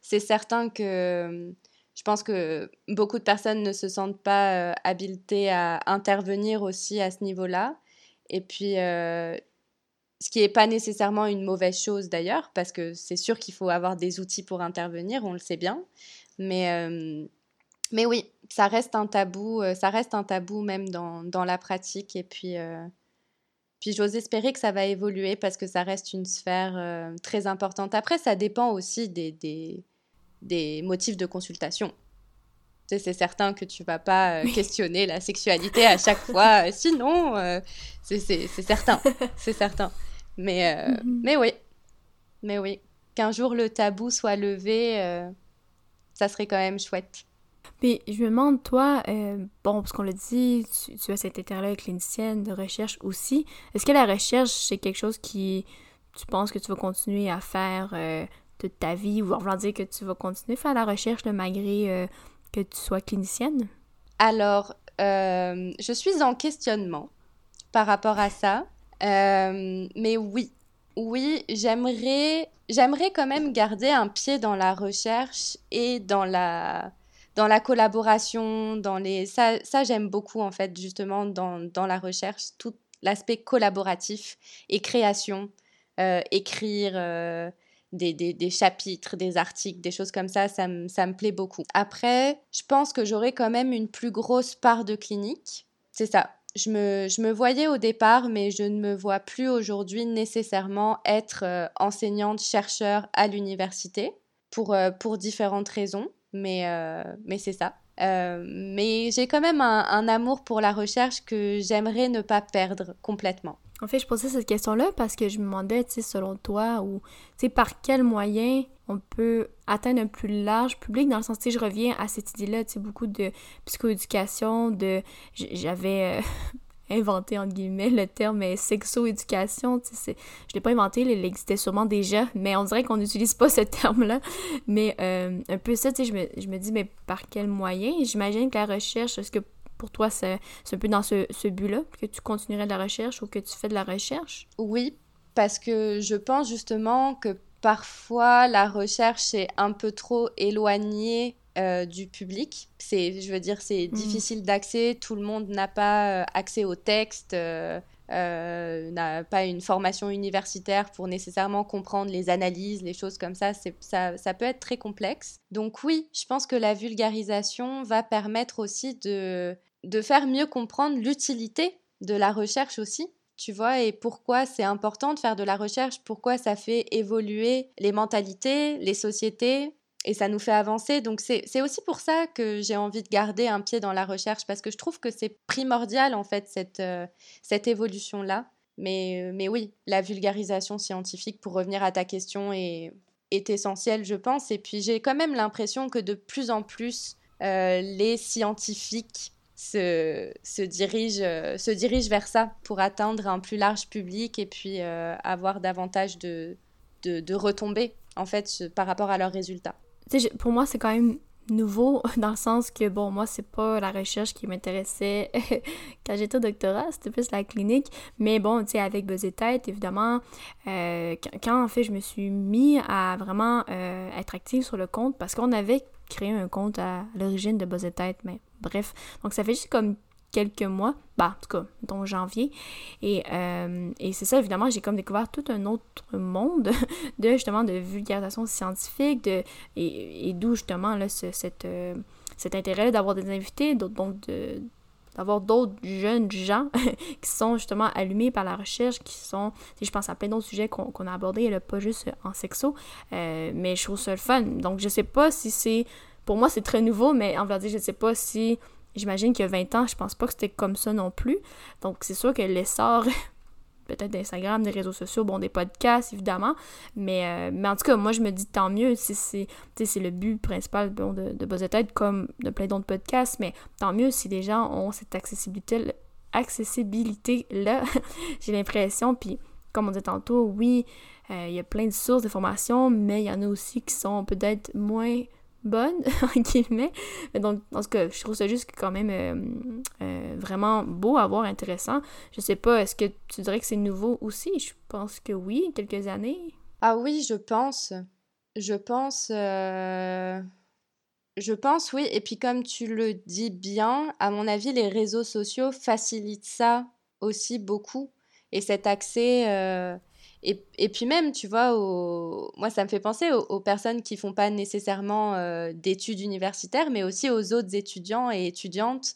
C'est certain que euh, je pense que beaucoup de personnes ne se sentent pas euh, habilitées à intervenir aussi à ce niveau-là. Et puis, euh, ce qui n'est pas nécessairement une mauvaise chose d'ailleurs, parce que c'est sûr qu'il faut avoir des outils pour intervenir, on le sait bien. Mais, euh, mais oui, ça reste un tabou, ça reste un tabou même dans, dans la pratique. Et puis, puis j'ose espérer que ça va évoluer parce que ça reste une sphère très importante. Après, ça dépend aussi des, des, des motifs de consultation. C'est certain que tu vas pas euh, questionner la sexualité à chaque fois, euh, sinon, euh, c'est certain, c'est certain. Mais, euh, Mhm. mais oui, mais oui, qu'un jour le tabou soit levé, euh, ça serait quand même chouette. Puis je me demande, toi, euh, bon, parce qu'on l'a dit, tu, tu as cet intérêt clinicienne de recherche aussi. Est-ce que la recherche, c'est quelque chose qui, tu penses que tu vas continuer à faire euh, toute ta vie, ou en voulant dire que tu vas continuer à faire la recherche malgré euh, que tu sois clinicienne? Alors, euh, je suis en questionnement par rapport à ça. Euh, mais oui, oui, j'aimerais, j'aimerais quand même garder un pied dans la recherche et dans la, dans la collaboration, dans les... Ça, ça j'aime beaucoup, en fait, justement, dans, dans la recherche, tout l'aspect collaboratif et création. écrire des, des, chapitres, des articles, des choses comme ça, ça, ça me plaît beaucoup. Après, je pense que j'aurai quand même une plus grosse part de clinique. C'est ça. Je me, je me, voyais au départ, mais je ne me vois plus aujourd'hui nécessairement être euh, enseignante, chercheur à l'université pour, euh, pour différentes raisons. Mais, euh, mais c'est ça. mais j'ai quand même un amour pour la recherche que j'aimerais ne pas perdre complètement. En fait, je posais cette question-là parce que je me demandais, tu sais, selon toi, ou, tu sais, par quel moyen on peut atteindre un plus large public, dans le sens, tu je reviens à cette idée-là, tu sais, beaucoup de psychoéducation, de... J'avais... Euh, inventé, entre guillemets, le terme sexo-éducation, tu sais, je l'ai pas inventé, il existait sûrement déjà, mais on dirait qu'on n'utilise pas ce terme-là, mais euh, un peu ça, tu sais, je me, je me dis, mais par quel moyen? J'imagine que la recherche, est-ce que pour toi, c'est un peu dans ce, ce but-là que tu continuerais de la recherche ou que tu fais de la recherche? Oui, parce que je pense justement que parfois la recherche est un peu trop éloignée euh, du public. C'est, je veux dire, c'est mmh. difficile d'accès. Tout le monde n'a pas euh, accès au texte. Euh, euh, n'a pas une formation universitaire pour nécessairement comprendre les analyses, les choses comme ça, ça, ça peut être très complexe. Donc oui, je pense que la vulgarisation va permettre aussi de, de faire mieux comprendre l'utilité de la recherche aussi tu vois, et pourquoi c'est important de faire de la recherche, pourquoi ça fait évoluer les mentalités, les sociétés, et ça nous fait avancer. Donc c'est aussi pour ça que j'ai envie de garder un pied dans la recherche, parce que je trouve que c'est primordial, en fait, cette, euh, cette évolution-là. Mais, euh, mais oui, la vulgarisation scientifique, pour revenir à ta question, est, essentielle, je pense. Et puis j'ai quand même l'impression que de plus en plus, euh, les scientifiques se, se, dirige, euh, se dirige vers ça pour atteindre un plus large public et puis euh, avoir davantage de, de, de, retombées en fait par rapport à leurs résultats. pour moi, c'est quand même nouveau dans le sens que, bon, moi, c'est pas la recherche qui m'intéressait quand j'étais doctorat, c'était plus la clinique. Mais bon, tu sais, avec Buzz Tête, évidemment, euh, quand, en fait je me suis mis à vraiment être active sur le compte parce qu'on avait créé un compte à, l'origine de Buzz Tête, mais Bref, donc ça fait juste comme quelques mois, bah en tout cas, donc janvier. Et, euh, et c'est ça, évidemment, j'ai comme découvert tout un autre monde de justement de vulgarisation scientifique, de, et, d'où justement là, ce, cette, euh, cet intérêt d'avoir des invités, donc de, d'avoir d'autres jeunes gens qui sont justement allumés par la recherche, qui sont, je pense à plein d'autres sujets qu'on a abordés, là, pas juste en sexo, euh, mais je trouve ça le fun. Donc je sais pas si c'est pour moi, c'est très nouveau, mais en vérité, je ne sais pas si. J'imagine qu'il y a 20 ans, je pense pas que c'était comme ça non plus. Donc, c'est sûr que l'essor, peut-être d'Instagram, des réseaux sociaux, bon, des podcasts, évidemment. Mais, euh, mais en tout cas, moi, je me dis tant mieux si c'est, le but principal bon, de, de Tête, comme de plein d'autres podcasts. Mais tant mieux si les gens ont cette accessibilité, accessibilité-là, j'ai l'impression. Puis, comme on dit tantôt, oui, euh, il y a plein de sources d'informations, mais il y en a aussi qui sont peut-être moins bonne, en guillemets. Donc, en tout cas, je trouve ça juste quand même euh, euh, vraiment beau à voir, intéressant. Je sais pas, est-ce que tu dirais que c'est nouveau aussi? Je pense que oui, quelques années. Ah oui, je pense. Je pense... Euh, je pense, oui. Et puis comme tu le dis bien, à mon avis, les réseaux sociaux facilitent ça aussi beaucoup. Et cet accès et, puis même, tu vois, moi, ça me fait penser aux, personnes qui font pas nécessairement euh, d'études universitaires, mais aussi aux autres étudiants et étudiantes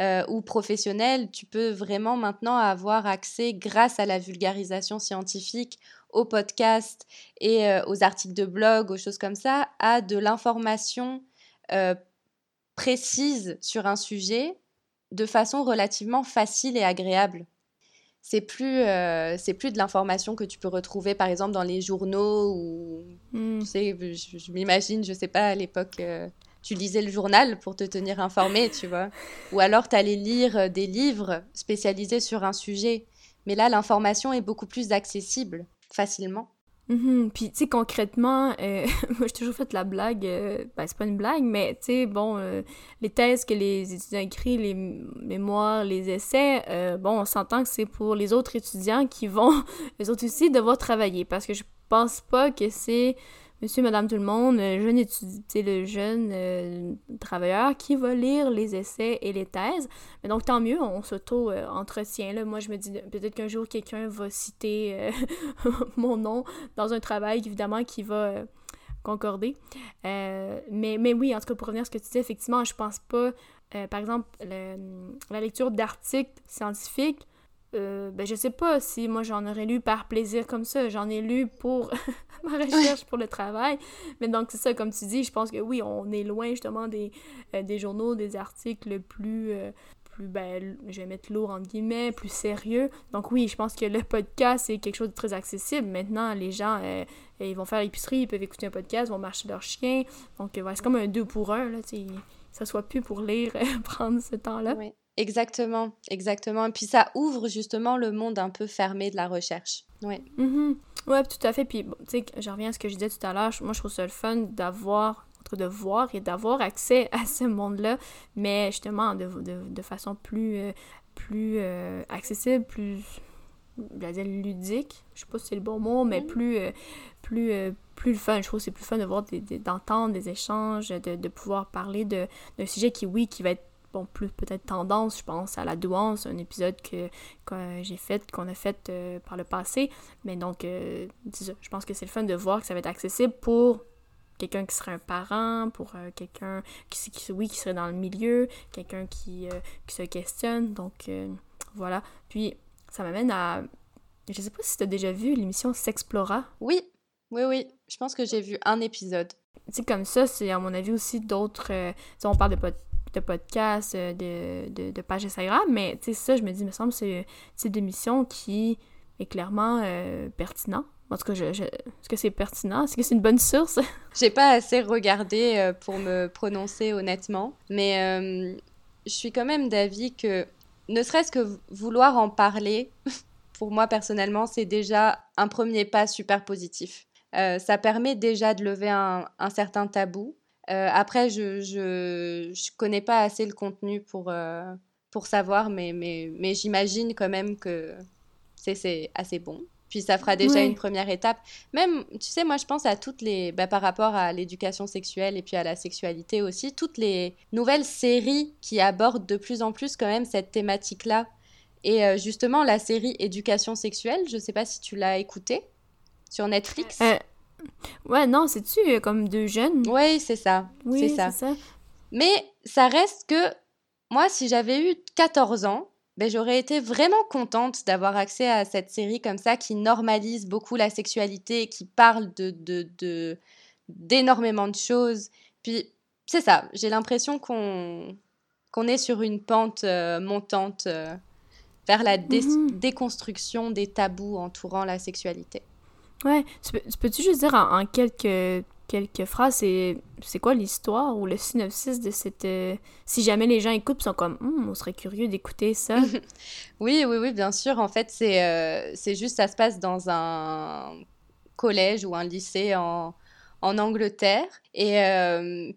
euh, ou professionnels. Tu peux vraiment maintenant avoir accès, grâce à la vulgarisation scientifique, aux podcasts et euh, aux articles de blog, aux choses comme ça, à de l'information précise sur un sujet de façon relativement facile et agréable c'est plus euh, c'est plus de l'information que tu peux retrouver par exemple dans les journaux ou hmm. tu sais je, m'imagine je sais pas à l'époque euh, tu lisais le journal pour te tenir informé tu vois. Ou alors tu allais lire euh, des livres spécialisés sur un sujet. Mais là l'information est beaucoup plus accessible facilement Mm Puis, tu sais, concrètement, euh, moi, j'ai toujours fait la blague, euh, ben, c'est pas une blague, mais, tu sais, bon, euh, les thèses que les étudiants écrivent, les mémoires, les essais, bon, on s'entend que c'est pour les autres étudiants qui vont, les autres aussi, devoir travailler, parce que je pense pas que c'est monsieur, madame, tout le monde, jeune étudiant, le jeune travailleur qui va lire les essais et les thèses. Mais donc, tant mieux, on s'auto-entretient. Moi, je me dis, peut-être qu'un jour, quelqu'un va citer mon nom dans un travail, évidemment, qui va concorder. mais, oui, en tout cas, pour revenir à ce que tu dis, effectivement, je pense pas euh, par exemple, la lecture d'articles scientifiques, euh, ben, je sais pas si moi j'en aurais lu par plaisir comme ça. J'en ai lu pour ma recherche pour le travail. Mais donc, c'est ça, comme tu dis, je pense que oui, on est loin justement des, euh, des journaux, des articles plus. Euh, plus, ben, je vais mettre lourd entre guillemets, plus sérieux. Donc oui, je pense que le podcast, c'est quelque chose de très accessible. Maintenant, les gens, ils vont faire l'épicerie, ils peuvent écouter un podcast, ils vont marcher leur chien. Donc, c'est comme un deux pour un, là, tu ça soit plus pour lire, prendre ce temps-là. Oui, exactement, exactement. Et puis ça ouvre justement le monde un peu fermé de la recherche. Oui. Mm Ouais, tout à fait. Puis, tu sais, je reviens à ce que je disais tout à l'heure. Moi, je trouve ça le fun d'avoir de voir et d'avoir accès à ce monde-là, mais justement de, de, de façon plus, euh, plus euh, accessible, plus dire ludique, je sais pas si c'est le bon mot, mais plus, euh, plus, plus le fun. Je trouve que c'est plus fun de voir, d'entendre des, échanges, de, de pouvoir parler d'un sujet qui, oui, qui va être bon, plus peut-être tendance, je pense, à la douance, un épisode que, j'ai fait, qu'on a fait euh, par le passé. Mais donc, euh, je pense que c'est le fun de voir que ça va être accessible pour quelqu'un qui serait un parent, pour euh, quelqu'un qui, qui, oui, qui serait dans le milieu, quelqu'un qui, qui se questionne. Donc, voilà. Puis, ça m'amène à... Je sais pas si tu as déjà vu l'émission S'Explora. Oui, oui, oui. Je pense que j'ai vu un épisode. Tu sais, comme ça, c'est à mon avis aussi d'autres. Euh, on parle de, de podcasts, euh, de, de, de, pages Instagram, mais tu sais, ça, je me dis, il me semble c'est une émission qui est clairement euh, pertinent. En tout cas, je, est-ce que c'est pertinent? Est-ce que c'est une bonne source? J'ai pas assez regardé euh, pour me prononcer honnêtement, mais je suis quand même d'avis que ne serait-ce que vouloir en parler, pour moi personnellement, c'est déjà un premier pas super positif. Euh, ça permet déjà de lever un, certain tabou. Euh, après, je, je, connais pas assez le contenu pour, euh, pour savoir, mais, mais, mais j'imagine quand même que c'est assez bon. Puis ça fera déjà une première étape. Même, tu sais, moi je pense à toutes les, bah, par rapport à l'éducation sexuelle et puis à la sexualité aussi, toutes les nouvelles séries qui abordent de plus en plus quand même cette thématique-là. Et justement, la série Éducation sexuelle, je sais pas si tu l'as écoutée sur Netflix. Euh, ouais, non, c'est-tu euh, comme deux jeunes? Oui, c'est ça. Oui, c'est ça. Mais ça reste que moi, si j'avais eu 14 ans, ben, j'aurais été vraiment contente d'avoir accès à cette série comme ça qui normalise beaucoup la sexualité et qui parle de, de, d'énormément de choses. Puis, c'est ça, j'ai l'impression qu'on, qu'on est sur une pente euh, montante vers la mm-hmm. déconstruction des tabous entourant la sexualité. Ouais, peux-tu juste dire en, quelques, quelques phrases, c'est quoi l'histoire ou le synopsis de cette... Euh, si jamais les gens écoutent, ils sont comme, hum, on serait curieux d'écouter ça? oui, oui, oui, bien sûr. En fait, c'est euh, juste, ça se passe dans un collège ou un lycée en, en Angleterre. Et euh,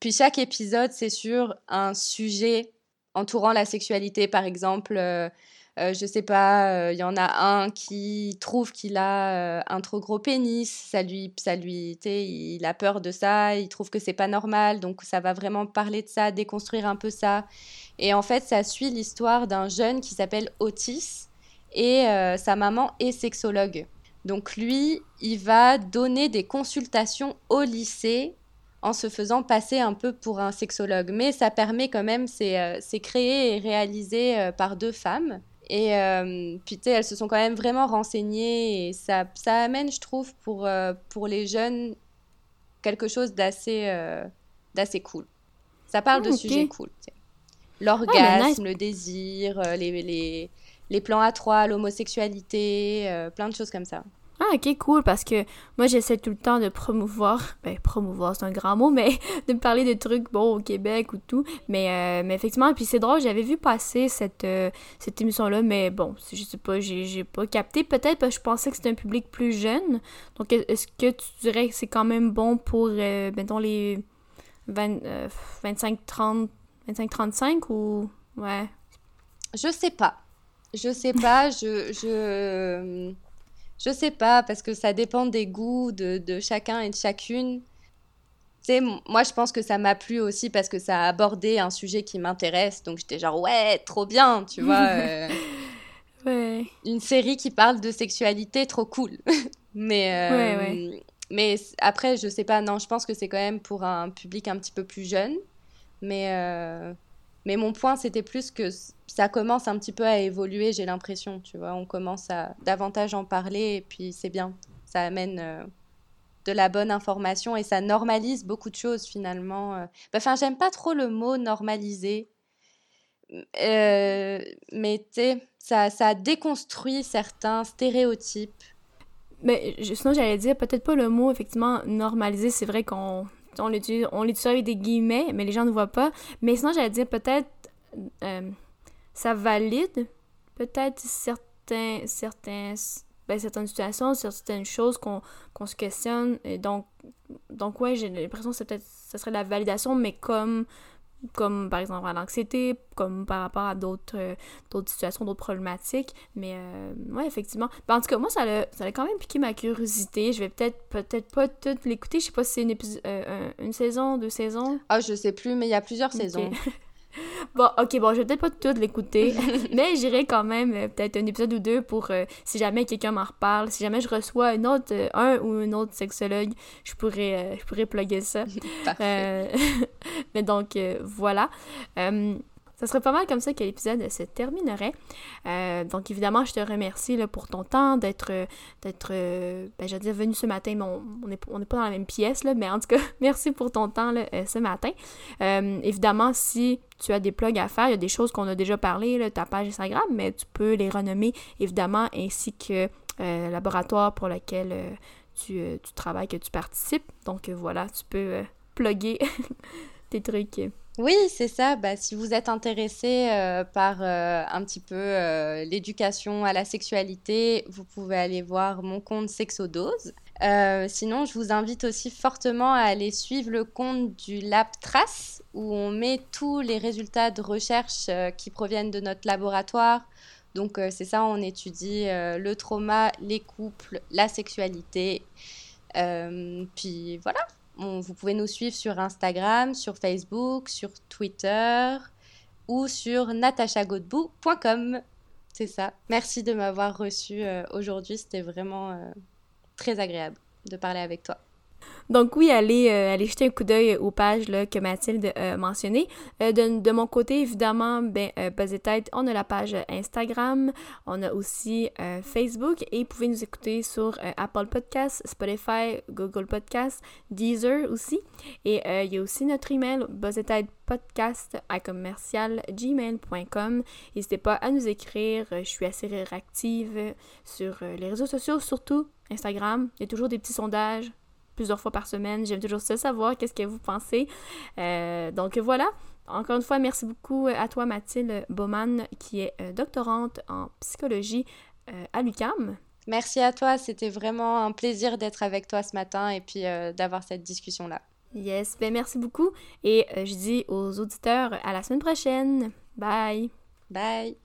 puis chaque épisode, c'est sur un sujet entourant la sexualité, par exemple euh, je sais pas, il euh, y en a un qui trouve qu'il a euh, un trop gros pénis, ça lui, ça lui, il a peur de ça, il trouve que c'est pas normal, donc ça va vraiment parler de ça, déconstruire un peu ça. Et en fait, ça suit l'histoire d'un jeune qui s'appelle Otis et sa maman est sexologue. Donc lui, il va donner des consultations au lycée en se faisant passer un peu pour un sexologue. Mais ça permet quand même, c'est créé et réalisé par deux femmes. Et euh, puis, tu sais, elles se sont quand même vraiment renseignées et ça, ça amène, je trouve, pour, euh, pour les jeunes, quelque chose d'assez euh, d'assez cool. Ça parle de sujets cool. L'orgasme, le désir, les, les, les plans à trois, l'homosexualité, plein de choses comme ça. Ah, ok, cool, parce que moi, j'essaie tout le temps de promouvoir, ben, promouvoir, c'est un grand mot, mais de parler de trucs, bon, au Québec ou tout. Mais, euh, mais effectivement, puis c'est drôle, j'avais vu passer cette, euh, cette émission-là, mais bon, je sais pas, j'ai pas capté. Peut-être parce que je pensais que c'était un public plus jeune. Donc, est-ce que tu dirais que c'est quand même bon pour, euh, mettons, les 25-30, 25-35 ou. Ouais? Je sais pas. Je sais pas, je... je Je sais pas, parce que ça dépend des goûts de, de chacun et de chacune. Tu sais, moi, je pense que ça m'a plu aussi parce que ça a abordé un sujet qui m'intéresse. Donc, j'étais genre, ouais, trop bien, tu vois. Euh, ouais. Une série qui parle de sexualité, trop cool. mais, ouais, ouais. mais après, je sais pas, non, je pense que c'est quand même pour un public un petit peu plus jeune. Mais, euh, mais mon point, c'était plus que ça commence un petit peu à évoluer, j'ai l'impression, tu vois. On commence à davantage en parler et puis c'est bien. Ça amène euh, de la bonne information et ça normalise beaucoup de choses finalement. Euh. Enfin, j'aime pas trop le mot normaliser. Euh, mais tu sais, ça, ça déconstruit certains stéréotypes. Mais sinon, j'allais dire peut-être pas le mot effectivement normaliser. C'est vrai qu'on on l'utilise, on l'utilise avec des guillemets, mais les gens ne voient pas. Mais sinon, j'allais dire peut-être euh, ça valide peut-être certains, certains, ben, certaines situations, certaines choses qu'on se questionne. Et donc, donc ouais, j'ai l'impression que peut-être ça serait la validation, mais comme comme par exemple à l'anxiété, comme par rapport à d'autres euh, d'autres situations, d'autres problématiques. Mais euh, ouais, effectivement. Ben, en tout cas, moi, ça a, ça a quand même piqué ma curiosité. Je vais peut-être peut-être pas tout l'écouter. Je sais pas si c'est une, euh, une saison, deux saisons. Ah, je sais plus, mais il y a plusieurs saisons. Bon, ok, bon, je vais peut-être pas tout l'écouter, mais j'irai quand même euh, peut-être un épisode ou deux pour euh, si jamais quelqu'un m'en reparle, si jamais je reçois un autre, euh, un ou une autre sexologue, je pourrais, je pourrais plugger ça. mais donc, voilà. Ça serait pas mal comme ça que l'épisode se terminerait. Euh, donc évidemment, je te remercie pour ton temps d'être, d'être euh, ben, dire venu ce matin, mais on n'est on pas dans la même pièce, là, mais en tout cas, merci pour ton temps là, euh, ce matin. évidemment, si tu as des plugs à faire, il y a des choses qu'on a déjà parlé, ta page Instagram, mais tu peux les renommer évidemment, ainsi que le laboratoire pour lequel tu, tu, travailles, que tu participes. Donc voilà, tu peux plugger tes trucs. Oui, c'est ça. Bah, si vous êtes intéressé euh, par euh, un petit peu euh, l'éducation à la sexualité, vous pouvez aller voir mon compte Sexodose. sinon, je vous invite aussi fortement à aller suivre le compte du Lab Trace, où on met tous les résultats de recherche qui proviennent de notre laboratoire. Donc, c'est ça, on étudie le trauma, les couples, la sexualité. puis voilà, vous pouvez nous suivre sur Instagram, sur Facebook, sur Twitter ou sur natachagodbou.com. C'est ça. Merci de m'avoir reçu euh, aujourd'hui. C'était vraiment euh, très agréable de parler avec toi. Donc oui, allez, euh, allez jeter un coup d'œil aux pages là, que Mathilde a mentionnées. Euh, de, mon côté, évidemment, ben, euh, on a la page Instagram, on a aussi euh, Facebook et vous pouvez nous écouter sur Apple Podcasts, Spotify, Google Podcasts, Deezer aussi. Et il y a aussi notre email, podcast à commercial gmail.com. N'hésitez pas à nous écrire, je suis assez réactive sur les réseaux sociaux, surtout Instagram. Il y a toujours des petits sondages plusieurs fois par semaine. J'aime toujours ça savoir qu'est-ce que vous pensez. Euh, donc voilà. Encore une fois, merci beaucoup à toi, Mathilde Baumann, qui est euh, doctorante en psychologie euh, à l'UCAM. Merci à toi. C'était vraiment un plaisir d'être avec toi ce matin et puis d'avoir cette discussion-là. Yes, ben merci beaucoup. Et je dis aux auditeurs à la semaine prochaine. Bye. Bye.